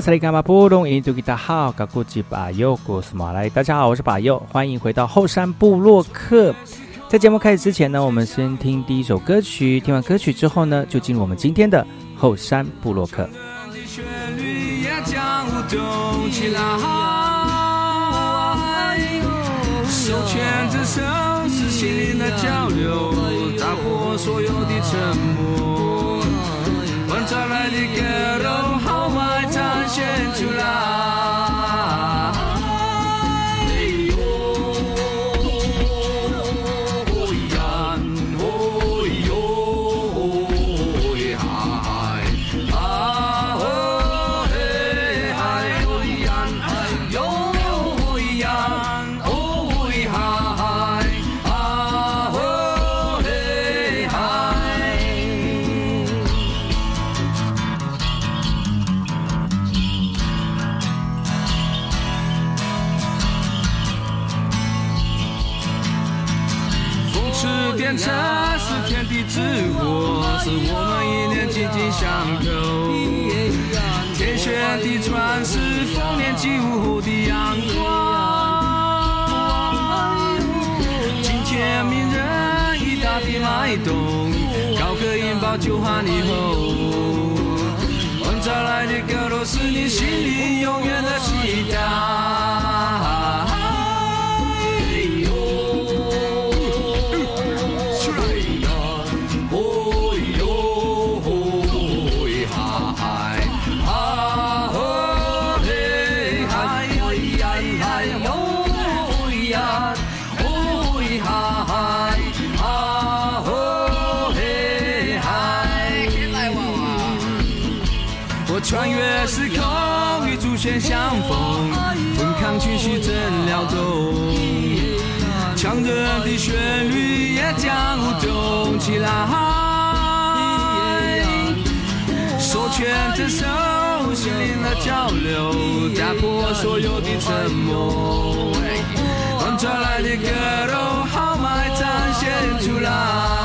大家好，我是把右，欢迎回到后山部落客。在节目开始之前呢，我们先听第一首歌曲。听完歌曲之后呢，就进入我们今天的后山部落客。手牵着手，心灵的交流，打破所有的沉默。现出来。穿越时空，与祖先相逢，丰康气息正撩动，强热的旋律也将舞动起来。手牵着手，心灵的交流，打破所有的沉默。传来的歌都豪迈展现出来。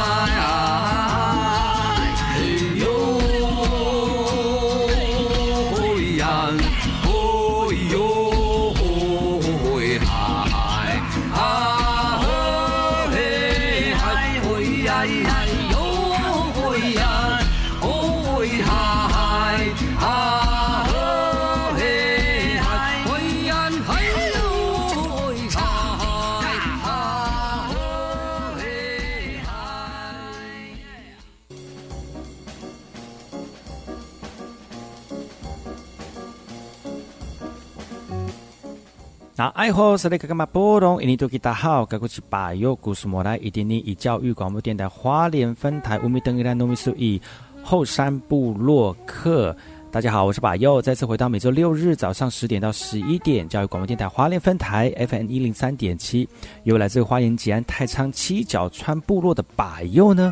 爱好是那个干嘛波动？印尼多吉大好，该过去把右故事莫来，一点点以教育广播电台花莲分台乌米登伊兰糯米苏以后山部落客。大家好，我是把右，再次回到每周六日早上十点到十一点，教育广播电台花莲分台 FM 一零三点七，由来自花莲吉安太仓七角川部落的把右呢。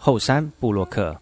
后山布洛克。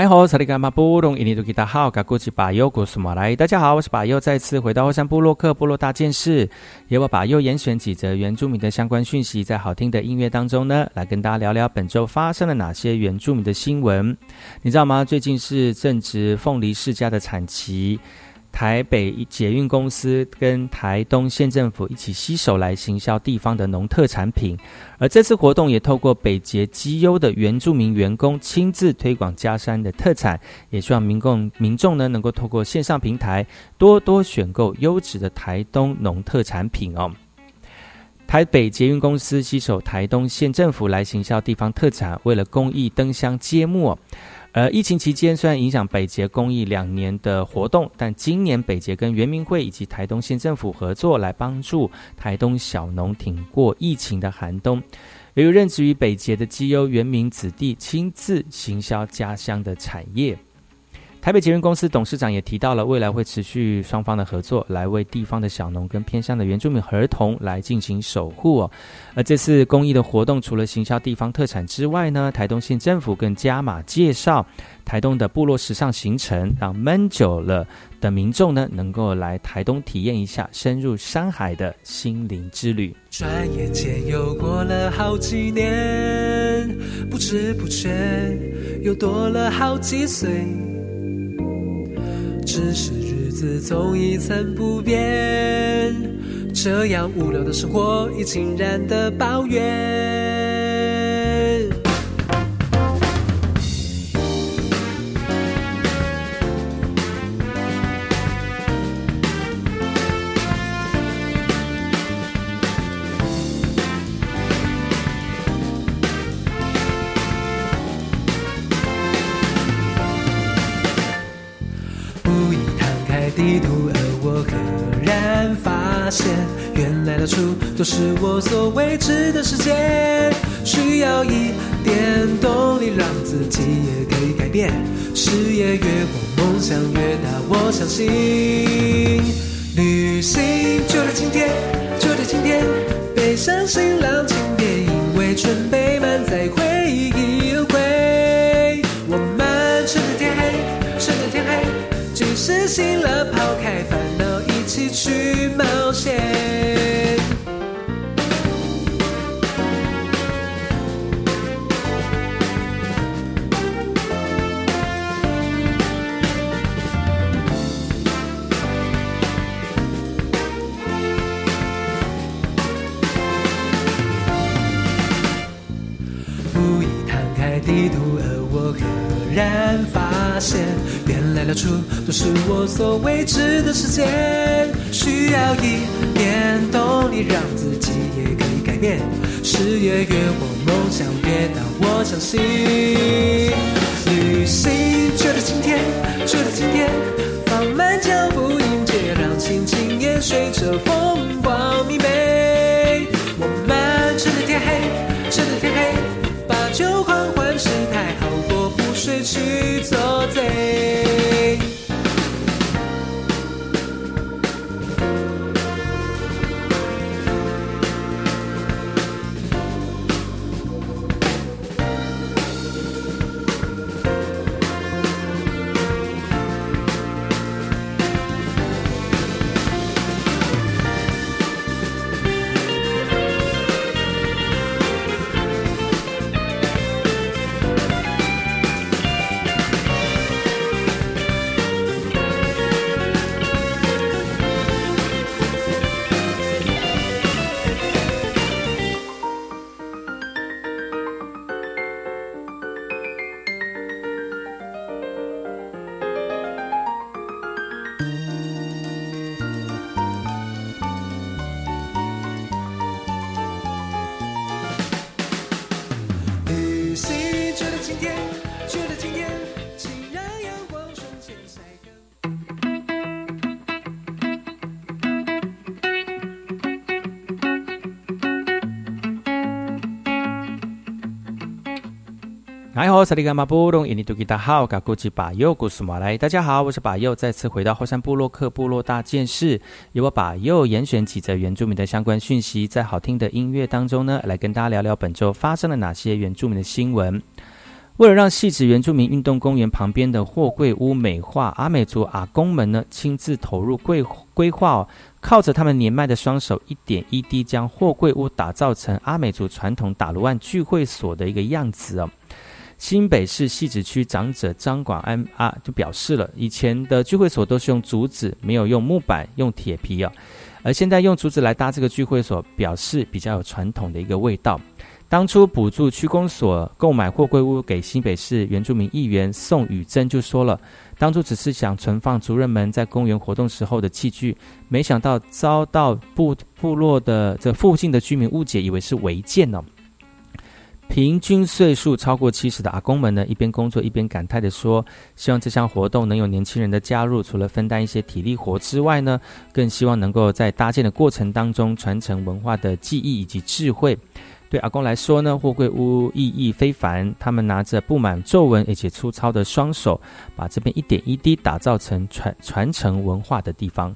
哎吼，萨利干马布隆，印尼多吉达好，噶古吉巴尤古苏马来，大家好，我是巴尤，再次回到后山部落克部落大件事，由我巴尤严选几则原住民的相关讯息，在好听的音乐当中呢，来跟大家聊聊本周发生了哪些原住民的新闻。你知道吗？最近是正值凤梨世家的产期。台北捷运公司跟台东县政府一起携手来行销地方的农特产品，而这次活动也透过北捷绩优的原住民员工亲自推广家山的特产，也希望民共民众呢能够透过线上平台多多选购优质的台东农特产品哦。台北捷运公司携手台东县政府来行销地方特产，为了公益灯箱揭幕。而，疫情期间虽然影响北捷公益两年的活动，但今年北捷跟圆明会以及台东县政府合作，来帮助台东小农挺过疫情的寒冬。也有任职于北捷的基优原民子弟亲自行销家乡的产业。台北捷运公司董事长也提到了，未来会持续双方的合作，来为地方的小农跟偏乡的原住民儿童来进行守护哦。而这次公益的活动，除了行销地方特产之外呢，台东县政府更加码介绍台东的部落时尚行程，让闷久了的民众呢，能够来台东体验一下深入山海的心灵之旅。转眼间又过了好几年，不知不觉又多了好几岁。只是日子总一成不变，这样无聊的生活已经然的抱怨。地图，而我赫然发现，原来到处都是我所未知的世界。需要一点动力，让自己也可以改变。视野越广，梦想越大，我相信。旅行就在今天，就在今天，背上行囊，请别因为准备满载回忆而归。即使醒了，抛开烦恼，一起去冒险。无意摊开地图，而我赫然发现，原来到处都是我所未知的世界。需要一点动力，让自己也可以改变。事业越广，梦想越大，我相信。旅行就在今天，就在今天，放慢脚步迎接，让心情也随着风光明媚。我们趁着天黑，趁着天黑。把酒狂欢失态，好过不睡去走萨利伽马布隆，印尼多吉达好，嘎古吉巴佑，古苏马来。大家好，我是巴佑，再次回到后山部落克部落大件事，由我巴佑严选几则原住民的相关讯息，在好听的音乐当中呢，来跟大家聊聊本周发生了哪些原住民的新闻。为了让细致原住民运动公园旁边的货柜屋美化，阿美族阿公们呢亲自投入规规划、哦，靠着他们年迈的双手，一点一滴将货柜屋打造成阿美族传统打卢岸聚会所的一个样子哦。新北市汐止区长者张广安啊，就表示了，以前的聚会所都是用竹子，没有用木板、用铁皮啊，而现在用竹子来搭这个聚会所，表示比较有传统的一个味道。当初补助区公所购买货柜屋给新北市原住民议员宋宇珍就说了，当初只是想存放族人们在公园活动时候的器具，没想到遭到部部落的这附近的居民误解，以为是违建哦。平均岁数超过七十的阿公们呢，一边工作一边感慨的说：“希望这项活动能有年轻人的加入，除了分担一些体力活之外呢，更希望能够在搭建的过程当中传承文化的记忆以及智慧。”对阿公来说呢，货柜屋意义非凡，他们拿着布满皱纹而且粗糙的双手，把这边一点一滴打造成传传承文化的地方。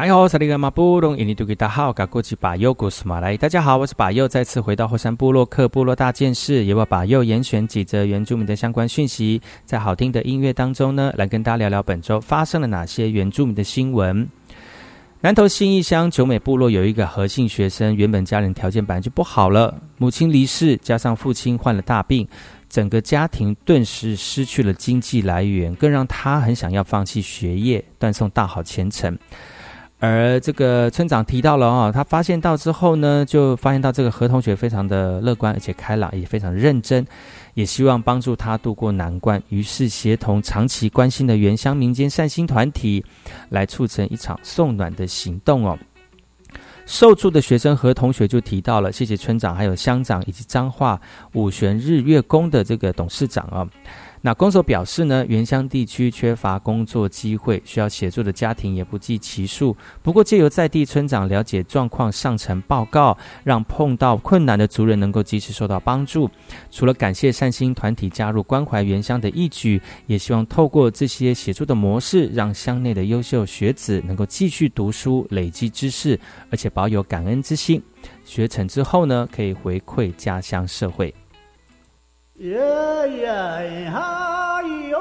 大家好，我是马布隆，印尼多吉大号，噶过去把右古斯马来。大家好，我是把右，再次回到后山部落克部落大件事，也我把右严选几则原住民的相关讯息，在好听的音乐当中呢，来跟大家聊聊本周发生了哪些原住民的新闻。南投新义乡九美部落有一个何姓学生，原本家人条件本来就不好了，母亲离世，加上父亲患了大病，整个家庭顿时失去了经济来源，更让他很想要放弃学业，断送大好前程。而这个村长提到了啊，他发现到之后呢，就发现到这个何同学非常的乐观，而且开朗，也非常认真，也希望帮助他度过难关。于是协同长期关心的原乡民间善心团体，来促成一场送暖的行动哦。受助的学生何同学就提到了，谢谢村长，还有乡长以及彰化五玄日月宫的这个董事长啊。那公所表示呢，原乡地区缺乏工作机会，需要协助的家庭也不计其数。不过，借由在地村长了解状况，上呈报告，让碰到困难的族人能够及时受到帮助。除了感谢善心团体加入关怀原乡的义举，也希望透过这些协助的模式，让乡内的优秀学子能够继续读书、累积知识，而且保有感恩之心。学成之后呢，可以回馈家乡社会。耶耶哈哟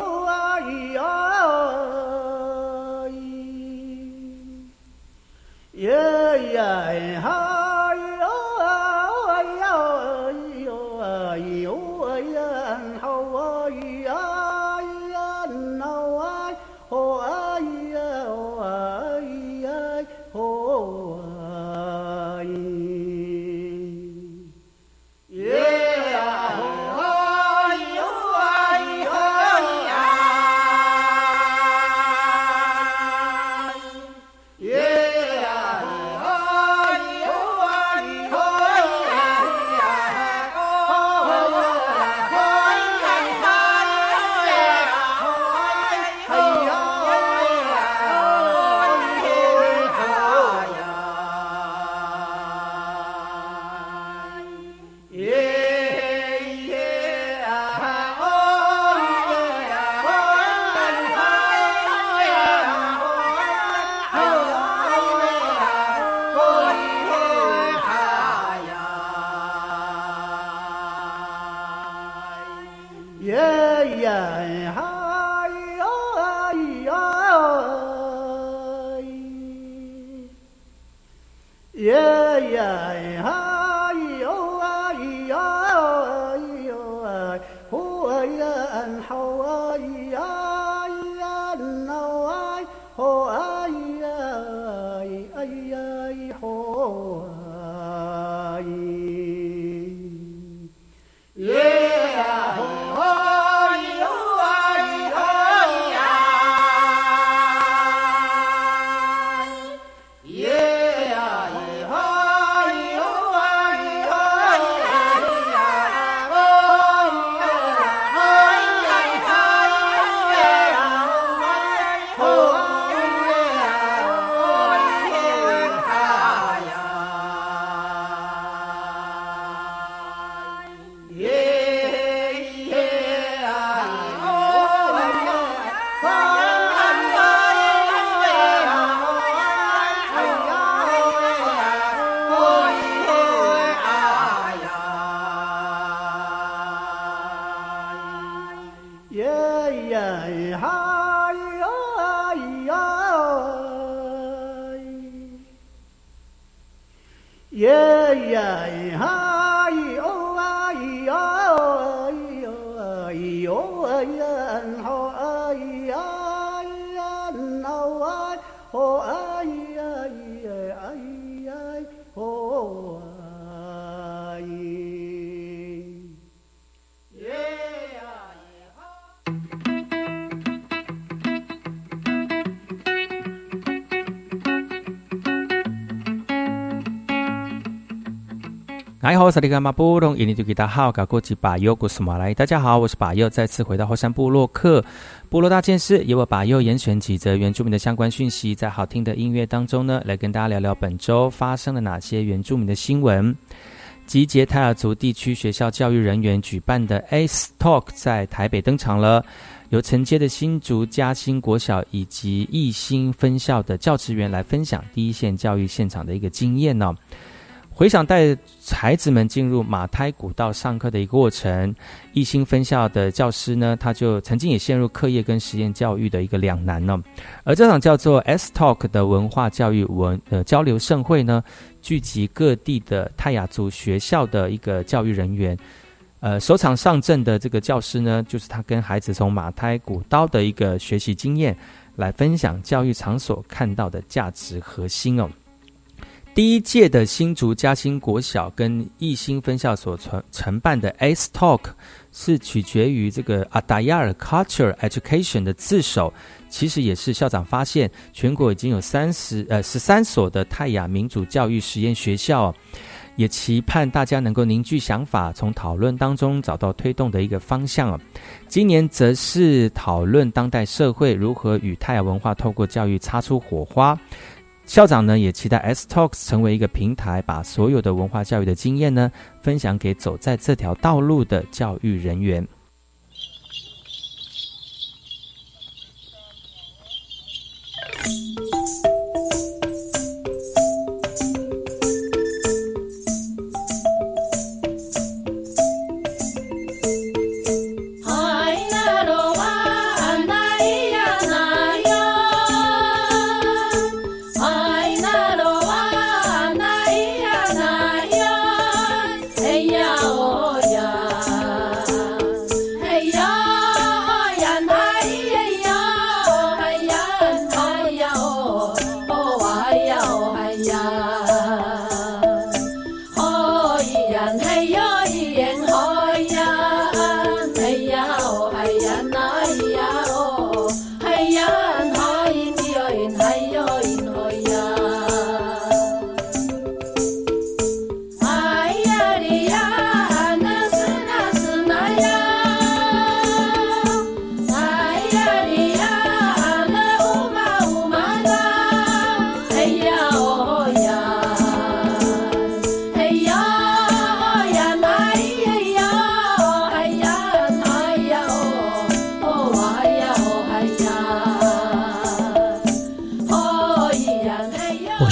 大家好，我是巴尤，再次回到后山部落克部落大件事，由我巴尤严选几则原住民的相关讯息，在好听的音乐当中呢，来跟大家聊聊本周发生了哪些原住民的新闻。集结泰尔族地区学校教育人员举办的 ACE Talk 在台北登场了。由承接的新竹嘉兴国小以及义兴分校的教职员来分享第一线教育现场的一个经验呢。回想带孩子们进入马胎古道上课的一个过程，一心分校的教师呢，他就曾经也陷入课业跟实验教育的一个两难呢。而这场叫做 S Talk 的文化教育文呃交流盛会呢，聚集各地的泰雅族学校的一个教育人员，呃，首场上阵的这个教师呢，就是他跟孩子从马胎古道的一个学习经验，来分享教育场所看到的价值核心哦。第一届的新竹嘉兴国小跟义兴分校所承承办的 S Talk 是取决于这个阿达亚尔 Culture Education 的自首，其实也是校长发现全国已经有三十呃十三所的泰雅民主教育实验学校，也期盼大家能够凝聚想法，从讨论当中找到推动的一个方向。今年则是讨论当代社会如何与泰雅文化透过教育擦出火花。校长呢也期待 S Talks 成为一个平台，把所有的文化教育的经验呢分享给走在这条道路的教育人员。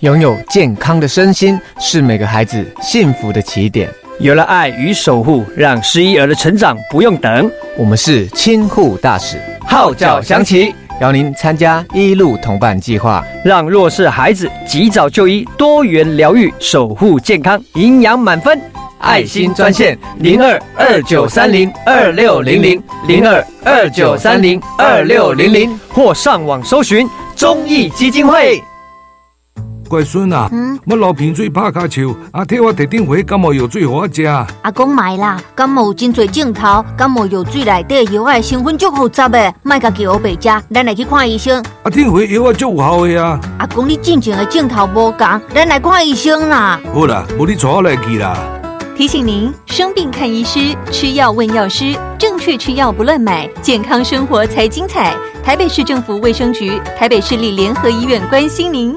拥有健康的身心是每个孩子幸福的起点。有了爱与守护，让失依儿的成长不用等。我们是亲护大使，号角响起，邀您参加一路同伴计划，让弱势孩子及早就医，多元疗愈，守护健康，营养满分。爱心专线零二二九三零二六零零零二二九三零二六零零，或上网搜寻中义基金会。乖孙啊，嗯我流鼻水拍卡球，阿替我提点回感冒药水给我食。阿公买啦，感冒真多镜头，感冒药水内底药的成分足复杂的，卖家给我白食，咱来去看医生。阿听回药啊足有效的啊。阿公你进前的镜头无共，咱来看医生啦。好啦，无你带我来去啦。提醒您：生病看医师，吃药问药师，正确吃药不乱买，健康生活才精彩。台北市政府卫生局、台北市立联合医院关心您。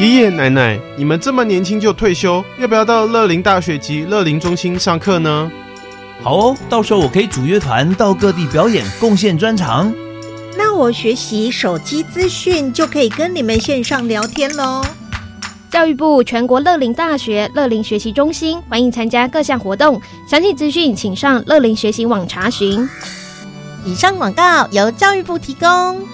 爷爷奶奶，你们这么年轻就退休，要不要到乐龄大学及乐龄中心上课呢？好哦，到时候我可以组乐团到各地表演，贡献专长。那我学习手机资讯就可以跟你们线上聊天喽。教育部全国乐龄大学乐龄学习中心欢迎参加各项活动，详细资讯请上乐龄学习网查询。以上广告由教育部提供。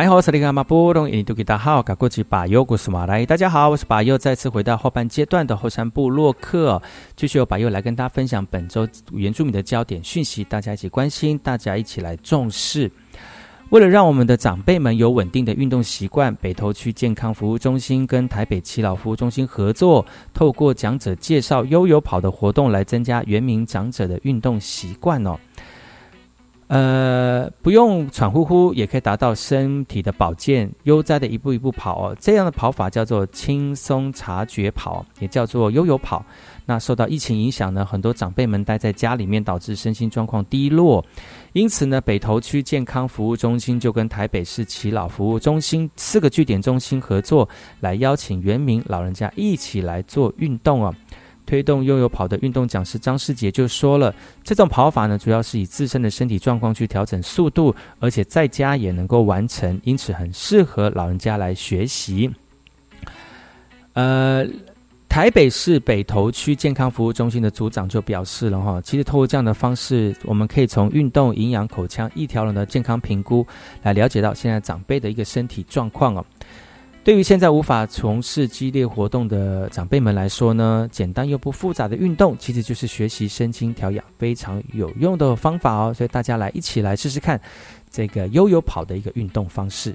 大家好，我是把右，再次回到后半阶段的后山部落客，继续由把右来跟大家分享本周原住民的焦点讯息，大家一起关心，大家一起来重视。为了让我们的长辈们有稳定的运动习惯，北投区健康服务中心跟台北七老服务中心合作，透过讲者介绍悠游跑的活动，来增加原民长者的运动习惯哦。呃，不用喘呼呼也可以达到身体的保健，悠哉的一步一步跑哦。这样的跑法叫做轻松察觉跑，也叫做悠悠跑。那受到疫情影响呢，很多长辈们待在家里面，导致身心状况低落。因此呢，北投区健康服务中心就跟台北市耆老服务中心四个据点中心合作，来邀请原民老人家一起来做运动哦。推动悠悠跑的运动讲师张世杰就说了，这种跑法呢，主要是以自身的身体状况去调整速度，而且在家也能够完成，因此很适合老人家来学习。呃，台北市北投区健康服务中心的组长就表示了哈，其实透过这样的方式，我们可以从运动、营养、口腔一条龙的健康评估，来了解到现在长辈的一个身体状况哦。对于现在无法从事激烈活动的长辈们来说呢，简单又不复杂的运动，其实就是学习身心调养非常有用的方法哦。所以大家来一起来试试看这个悠悠跑的一个运动方式。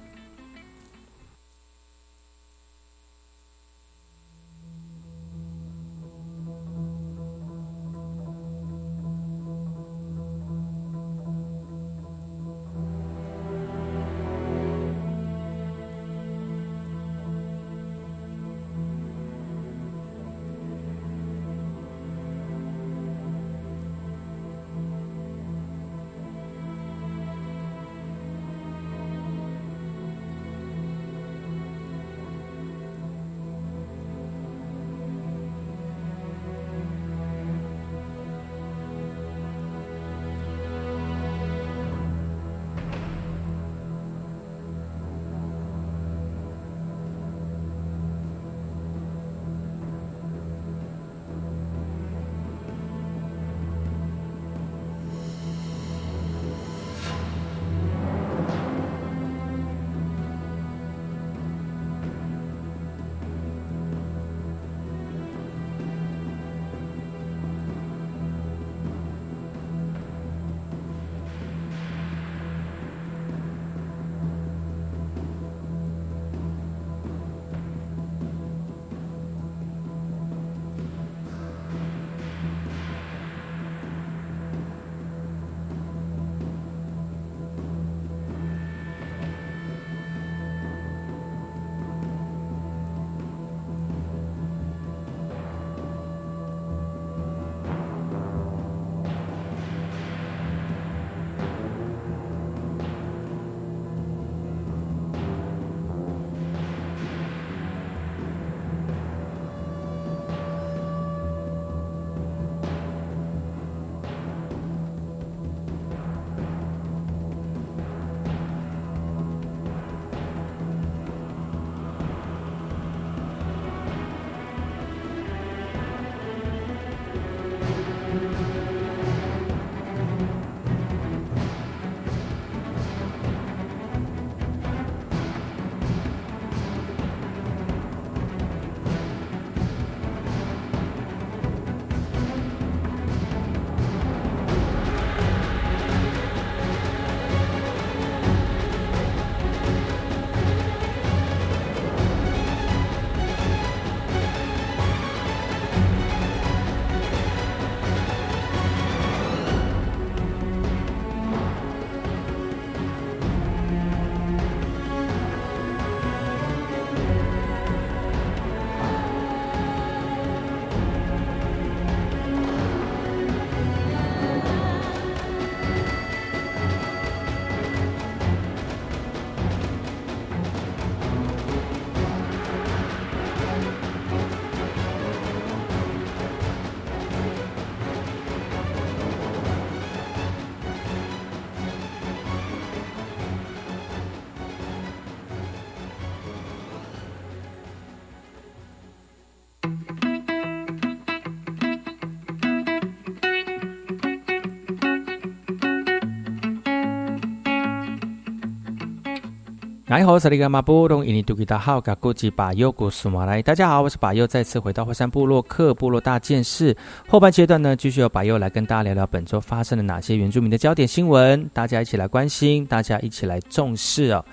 你好，萨利格马布隆，印尼杜吉达好，嘎古吉巴尤古苏马来。大家好，我是巴尤，再次回到火山部落克部落大件事后半阶段呢，继续由巴尤来跟大家聊聊本周发生了哪些原住民的焦点新闻，大家一起来关心，大家一起来重视哦。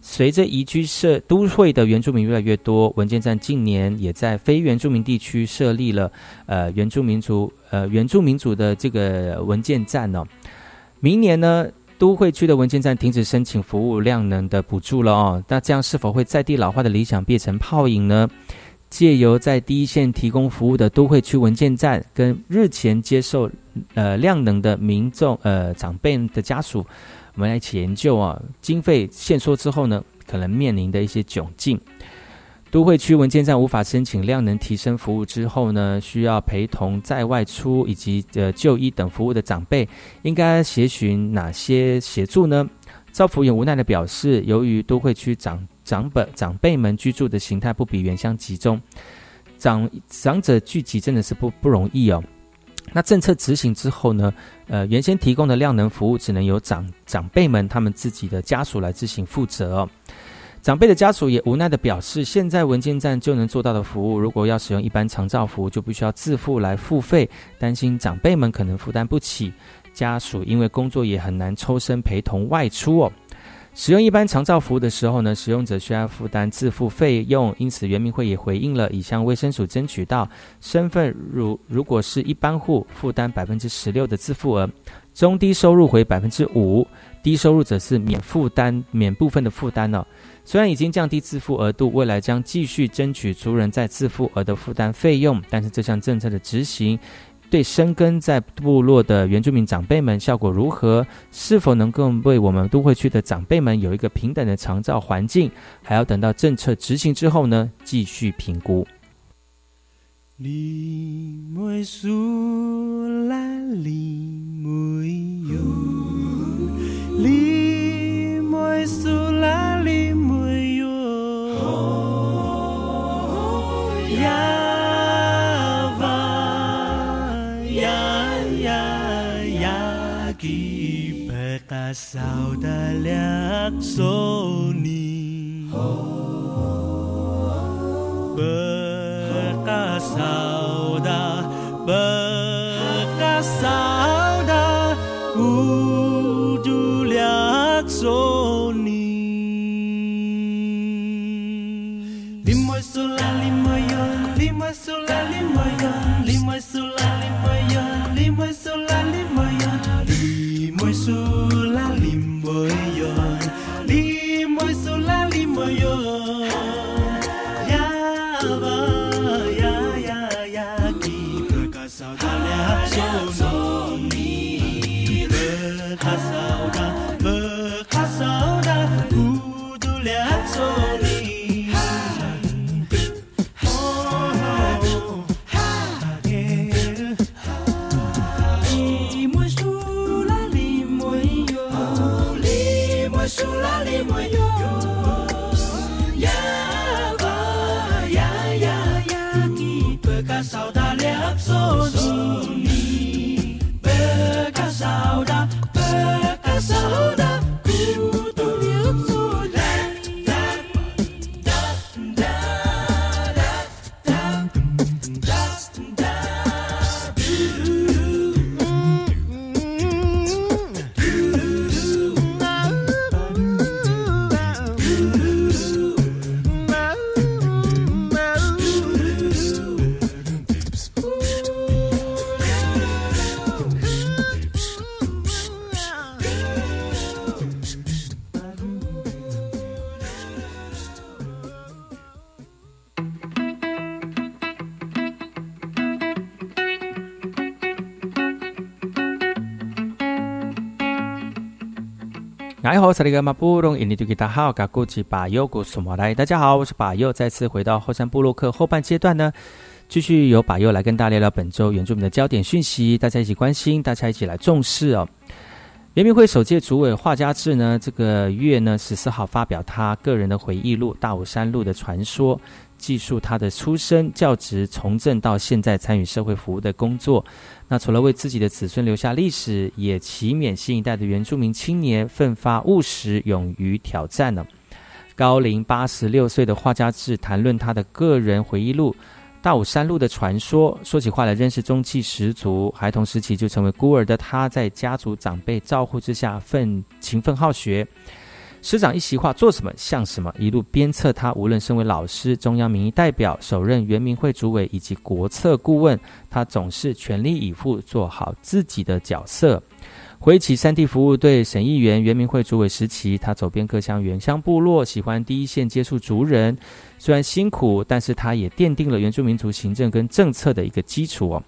随着移居设都会的原住民越来越多，文件站近年也在非原住民地区设立了呃原住民族呃原住民族的这个文件站哦。明年呢？都会区的文件站停止申请服务量能的补助了哦，那这样是否会在地老化的理想变成泡影呢？借由在第一线提供服务的都会区文件站，跟日前接受呃量能的民众呃长辈的家属，我们来一起研究啊，经费限缩之后呢，可能面临的一些窘境。都会区文件站无法申请量能提升服务之后呢，需要陪同在外出以及呃就医等服务的长辈，应该协寻哪些协助呢？赵福也无奈的表示，由于都会区长长辈长辈们居住的形态不比原乡集中，长长者聚集真的是不不容易哦。那政策执行之后呢，呃，原先提供的量能服务只能由长长辈们他们自己的家属来自行负责哦。长辈的家属也无奈的表示，现在文件站就能做到的服务，如果要使用一般长照服务，就必须要自付来付费，担心长辈们可能负担不起。家属因为工作也很难抽身陪同外出哦。使用一般长照服务的时候呢，使用者需要负担自付费用，因此原民会也回应了，已向卫生署争取到身份，如如果是一般户，负担百分之十六的自付额，中低收入回百分之五，低收入者是免负担免部分的负担呢。虽然已经降低自付额度，未来将继续争取族人在自付额的负担费用，但是这项政策的执行，对生根在部落的原住民长辈们效果如何？是否能够为我们都会区的长辈们有一个平等的长照环境？还要等到政策执行之后呢，继续评估。Ya Yahweh, ya ya dalyak soni Berkasau da Berkasau 你好，萨利格马布隆，印尼多吉达好，嘎古吉巴尤古苏马来。大家好，我是巴尤，再次回到后山部落克后半阶段呢，继续由巴尤来跟大家聊聊本周原住民的焦点讯息，大家一起关心，大家一起来重视哦。联民会首届主委画家志呢，这个月呢十四号发表他个人的回忆录《大武山路的传说》，记述他的出生、教职、从政到现在参与社会服务的工作。那除了为自己的子孙留下历史，也祈勉新一代的原住民青年奋发务实、勇于挑战呢。高龄八十六岁的画家志谈论他的个人回忆录《大武山路的传说》。说起话来，真是中气十足。孩童时期就成为孤儿的他，在家族长辈照护之下，奋勤奋好学。师长一席话，做什么像什么，一路鞭策他。无论身为老师、中央民意代表、首任原民会主委以及国策顾问，他总是全力以赴做好自己的角色。回忆起三地服务队省议员、原民会主委时期，他走遍各乡原乡部落，喜欢第一线接触族人。虽然辛苦，但是他也奠定了原住民族行政跟政策的一个基础哦。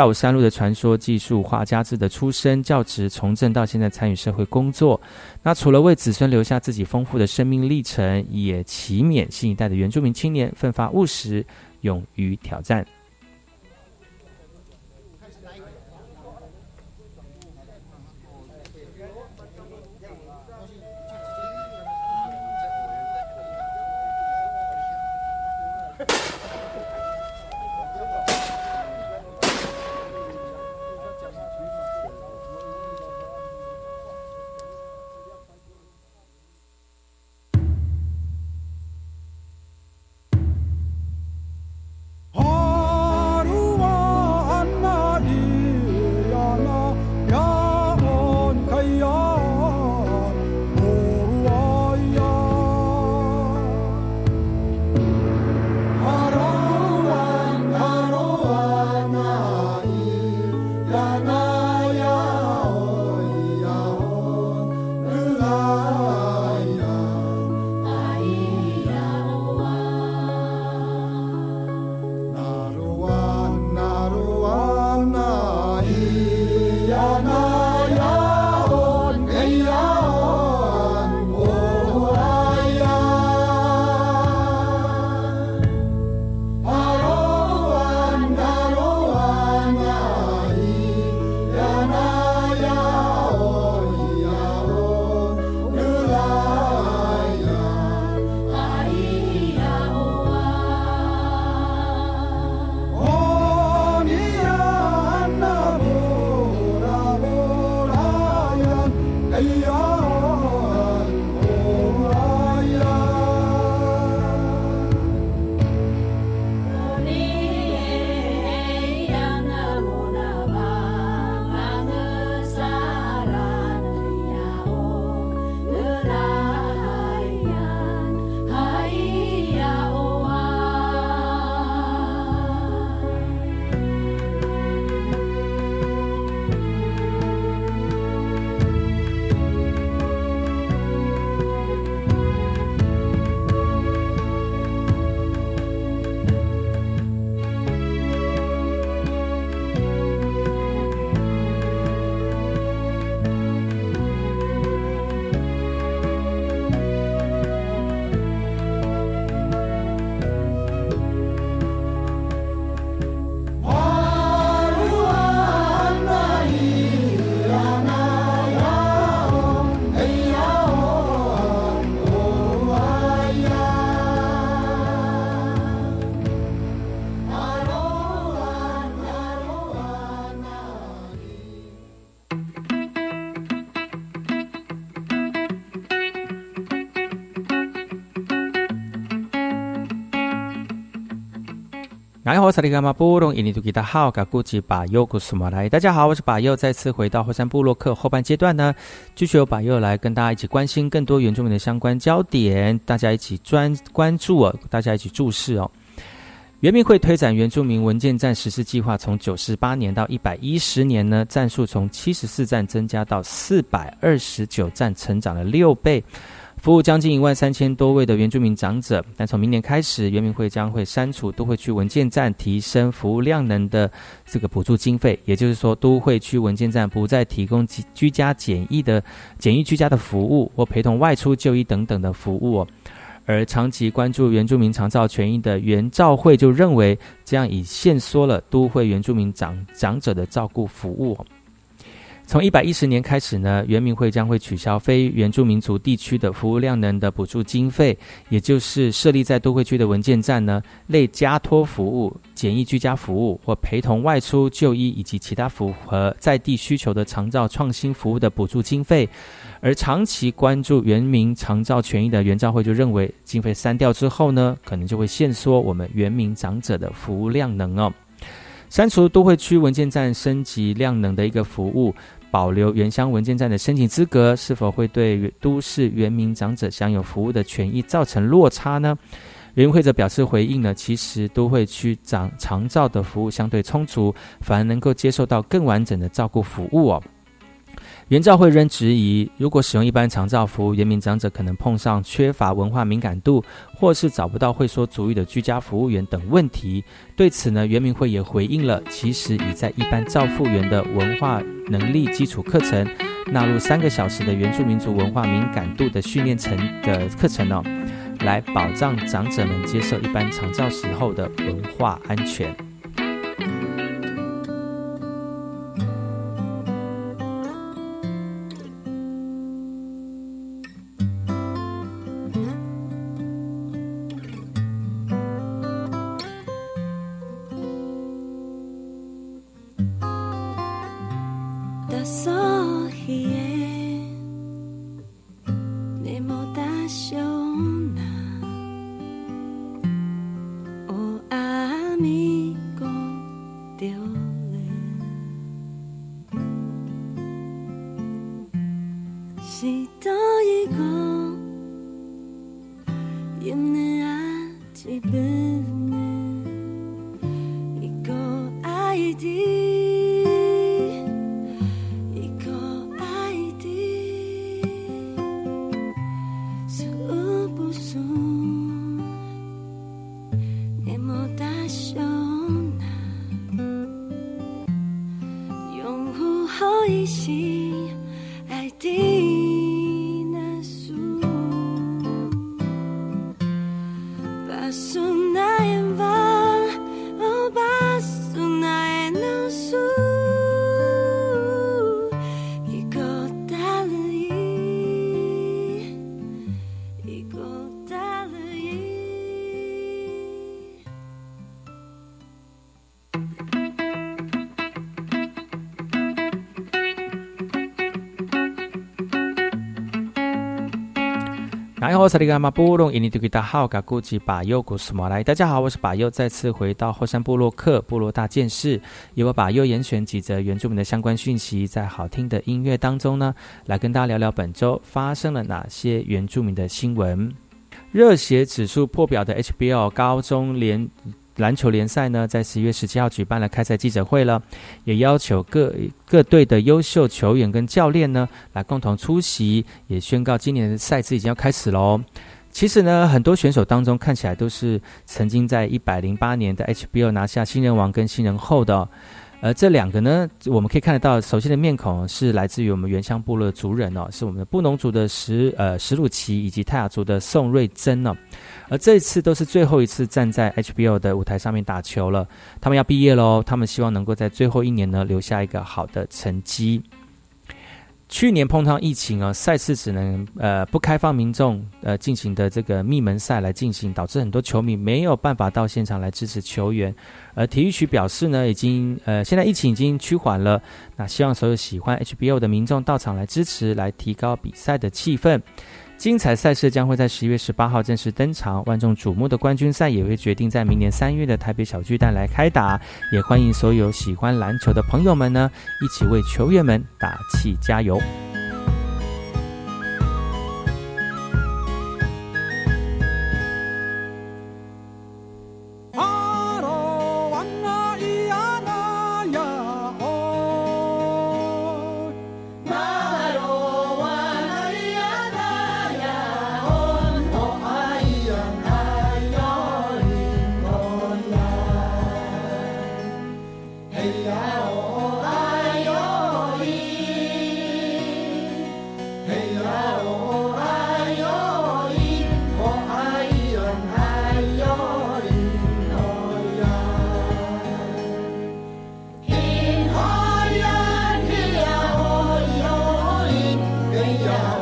下午山路的传说，技术画家志的出身、教职、从政到现在参与社会工作。那除了为子孙留下自己丰富的生命历程，也祈勉新一代的原住民青年奋发务实，勇于挑战。大家好，我是巴佑，再次回到火山部落客后半阶段呢，继续由巴佑来跟大家一起关心更多原住民的相关焦点，大家一起专关注哦，大家一起注视哦。原民会推展原住民文件站实施计划，从九十八年到一百一十年呢，战数从七十四站增加到四百二十九站，成长了六倍。服务将近一万三千多位的原住民长者，但从明年开始，原民会将会删除都会区文件站提升服务量能的这个补助经费，也就是说，都会区文件站不再提供居家简易的简易居家的服务或陪同外出就医等等的服务。而长期关注原住民长照权益的原照会就认为，这样已限缩了都会原住民长长者的照顾服务。从一百一十年开始呢，原民会将会取消非原住民族地区的服务量能的补助经费，也就是设立在都会区的文件站呢，类加托服务、简易居家服务或陪同外出就医以及其他符合在地需求的长照创新服务的补助经费。而长期关注原民长照权益的原照会就认为，经费删掉之后呢，可能就会限缩我们原民长者的服务量能哦。删除都会区文件站升级量能的一个服务。保留原乡文件站的申请资格，是否会对都市原民长者享有服务的权益造成落差呢？原会则表示回应呢，其实都会区长长照的服务相对充足，反而能够接受到更完整的照顾服务哦。原照会仍质疑，如果使用一般长照服务，原民长者可能碰上缺乏文化敏感度，或是找不到会说族语的居家服务员等问题。对此呢，原民会也回应了，其实已在一般照护员的文化能力基础课程纳入三个小时的原住民族文化敏感度的训练程的课程哦，来保障长者们接受一般长照时候的文化安全。me. 大家好，我是巴尤，再次回到后山部落克部落大件事，由我巴尤严选几则原住民的相关讯息，在好听的音乐当中呢，来跟大家聊聊本周发生了哪些原住民的新闻。热血指数破表的 HBL 高中联。篮球联赛呢，在十一月十七号举办了开赛记者会了，也要求各各队的优秀球员跟教练呢，来共同出席，也宣告今年的赛制已经要开始喽。其实呢，很多选手当中看起来都是曾经在一百零八年的 HBO 拿下新人王跟新人后的。而，这两个呢，我们可以看得到，熟悉的面孔是来自于我们原乡部落的族人哦，是我们的布农族的石呃石鲁奇以及泰雅族的宋瑞珍哦。而这一次都是最后一次站在 HBO 的舞台上面打球了，他们要毕业喽，他们希望能够在最后一年呢留下一个好的成绩。去年碰上疫情啊，赛事只能呃不开放民众呃进行的这个密门赛来进行，导致很多球迷没有办法到现场来支持球员。而体育局表示呢，已经呃现在疫情已经趋缓了，那希望所有喜欢 HBO 的民众到场来支持，来提高比赛的气氛。精彩赛事将会在十一月十八号正式登场，万众瞩目的冠军赛也会决定在明年三月的台北小巨蛋来开打。也欢迎所有喜欢篮球的朋友们呢，一起为球员们打气加油。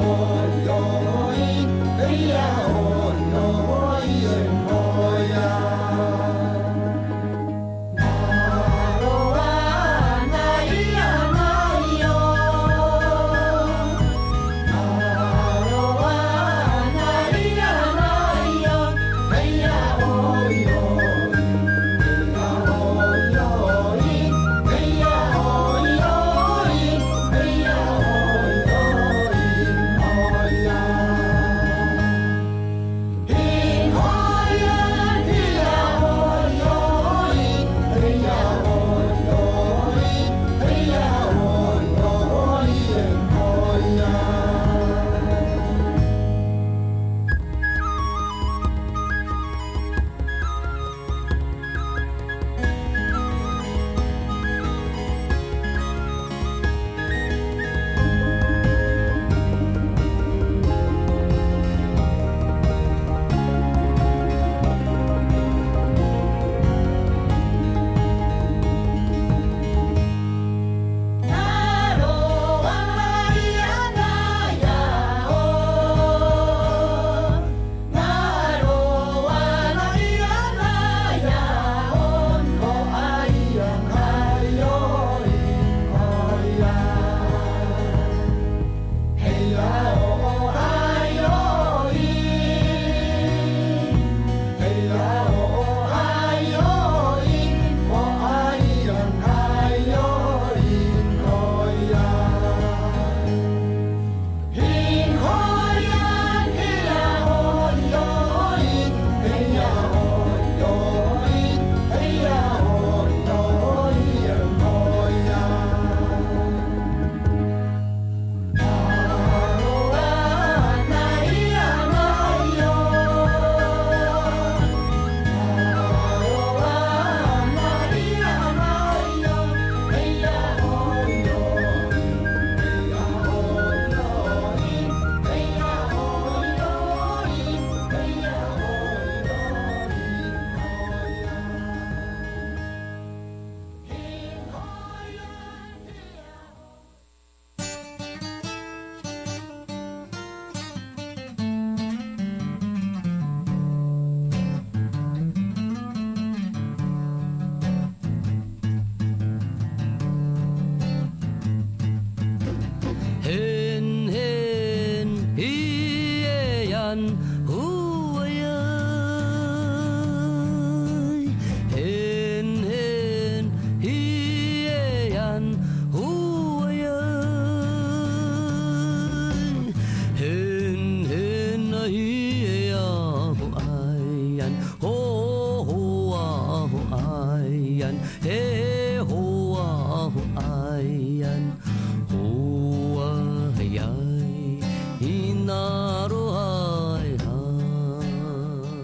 Oh.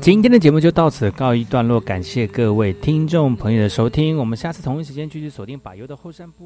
今天的节目就到此告一段落，感谢各位听众朋友的收听，我们下次同一时间继续锁定把优的后山部。